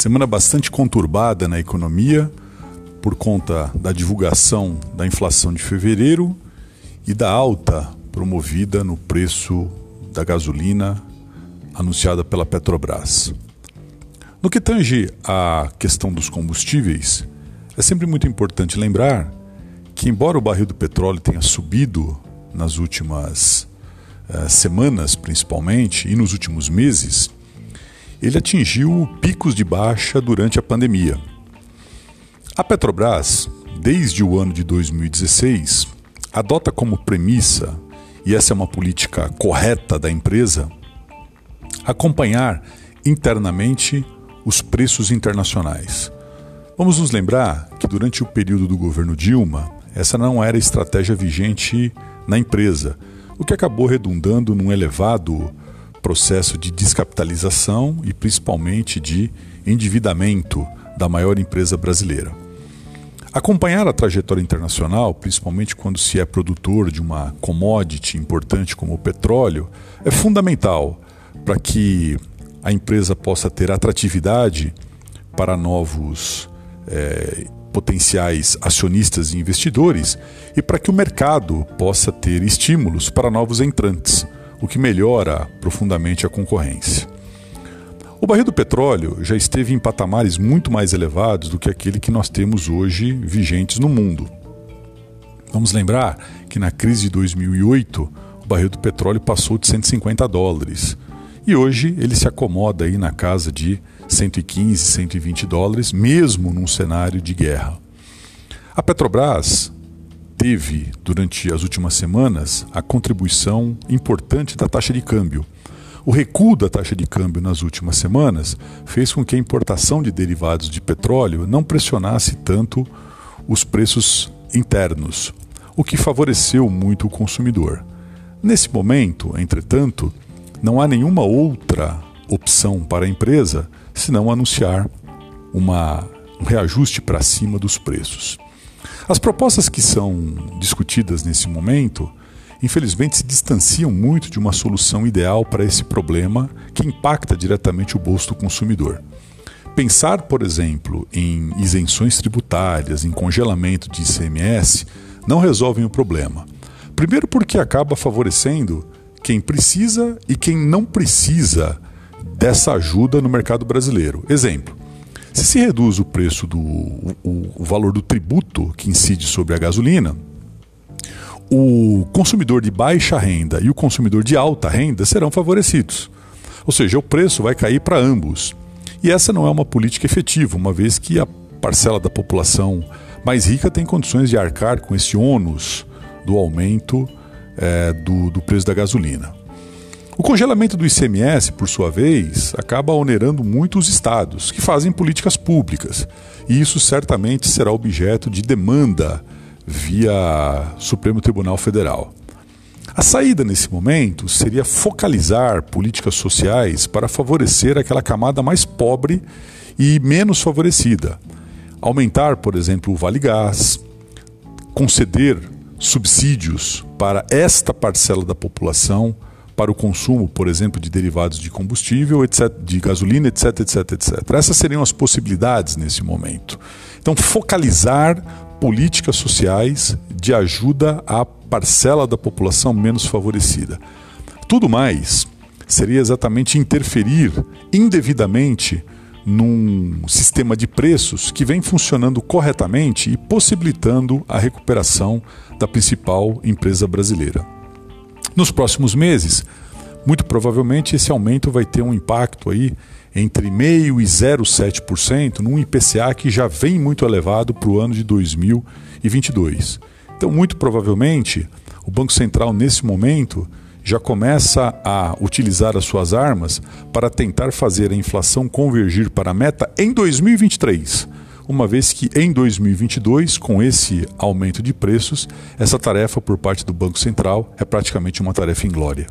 Semana bastante conturbada na economia por conta da divulgação da inflação de fevereiro e da alta promovida no preço da gasolina anunciada pela Petrobras. No que tange à questão dos combustíveis, é sempre muito importante lembrar que, embora o barril do petróleo tenha subido nas últimas eh, semanas, principalmente, e nos últimos meses, ele atingiu picos de baixa durante a pandemia. A Petrobras, desde o ano de 2016, adota como premissa, e essa é uma política correta da empresa, acompanhar internamente os preços internacionais. Vamos nos lembrar que durante o período do governo Dilma, essa não era estratégia vigente na empresa, o que acabou redundando num elevado processo de descapitalização e principalmente de endividamento da maior empresa brasileira. Acompanhar a trajetória internacional, principalmente quando se é produtor de uma commodity importante como o petróleo, é fundamental para que a empresa possa ter atratividade para novos é, potenciais acionistas e investidores e para que o mercado possa ter estímulos para novos entrantes o que melhora profundamente a concorrência. O barril do petróleo já esteve em patamares muito mais elevados do que aquele que nós temos hoje vigentes no mundo. Vamos lembrar que na crise de 2008 o barril do petróleo passou de 150 dólares e hoje ele se acomoda aí na casa de 115, 120 dólares, mesmo num cenário de guerra. A Petrobras teve, durante as últimas semanas, a contribuição importante da taxa de câmbio. O recuo da taxa de câmbio nas últimas semanas fez com que a importação de derivados de petróleo não pressionasse tanto os preços internos, o que favoreceu muito o consumidor. Nesse momento, entretanto, não há nenhuma outra opção para a empresa senão anunciar uma, um reajuste para cima dos preços. As propostas que são discutidas nesse momento, infelizmente, se distanciam muito de uma solução ideal para esse problema que impacta diretamente o bolso do consumidor. Pensar, por exemplo, em isenções tributárias, em congelamento de ICMS, não resolvem o problema. Primeiro, porque acaba favorecendo quem precisa e quem não precisa dessa ajuda no mercado brasileiro. Exemplo: se se reduz o preço do o, o valor do tributo que incide sobre a gasolina, o consumidor de baixa renda e o consumidor de alta renda serão favorecidos. Ou seja, o preço vai cair para ambos. E essa não é uma política efetiva, uma vez que a parcela da população mais rica tem condições de arcar com esse ônus do aumento é, do, do preço da gasolina. O congelamento do ICMS, por sua vez, acaba onerando muito os estados, que fazem políticas públicas, e isso certamente será objeto de demanda via Supremo Tribunal Federal. A saída nesse momento seria focalizar políticas sociais para favorecer aquela camada mais pobre e menos favorecida. Aumentar, por exemplo, o Vale Gás, conceder subsídios para esta parcela da população para o consumo, por exemplo, de derivados de combustível, etc., de gasolina, etc., etc., etc. Essas seriam as possibilidades nesse momento. Então, focalizar políticas sociais de ajuda à parcela da população menos favorecida. Tudo mais seria exatamente interferir indevidamente num sistema de preços que vem funcionando corretamente e possibilitando a recuperação da principal empresa brasileira. Nos próximos meses, muito provavelmente esse aumento vai ter um impacto aí entre 0,5% e 0,7% num IPCA que já vem muito elevado para o ano de 2022. Então, muito provavelmente, o Banco Central, nesse momento, já começa a utilizar as suas armas para tentar fazer a inflação convergir para a meta em 2023 uma vez que em 2022, com esse aumento de preços, essa tarefa por parte do Banco Central é praticamente uma tarefa inglória.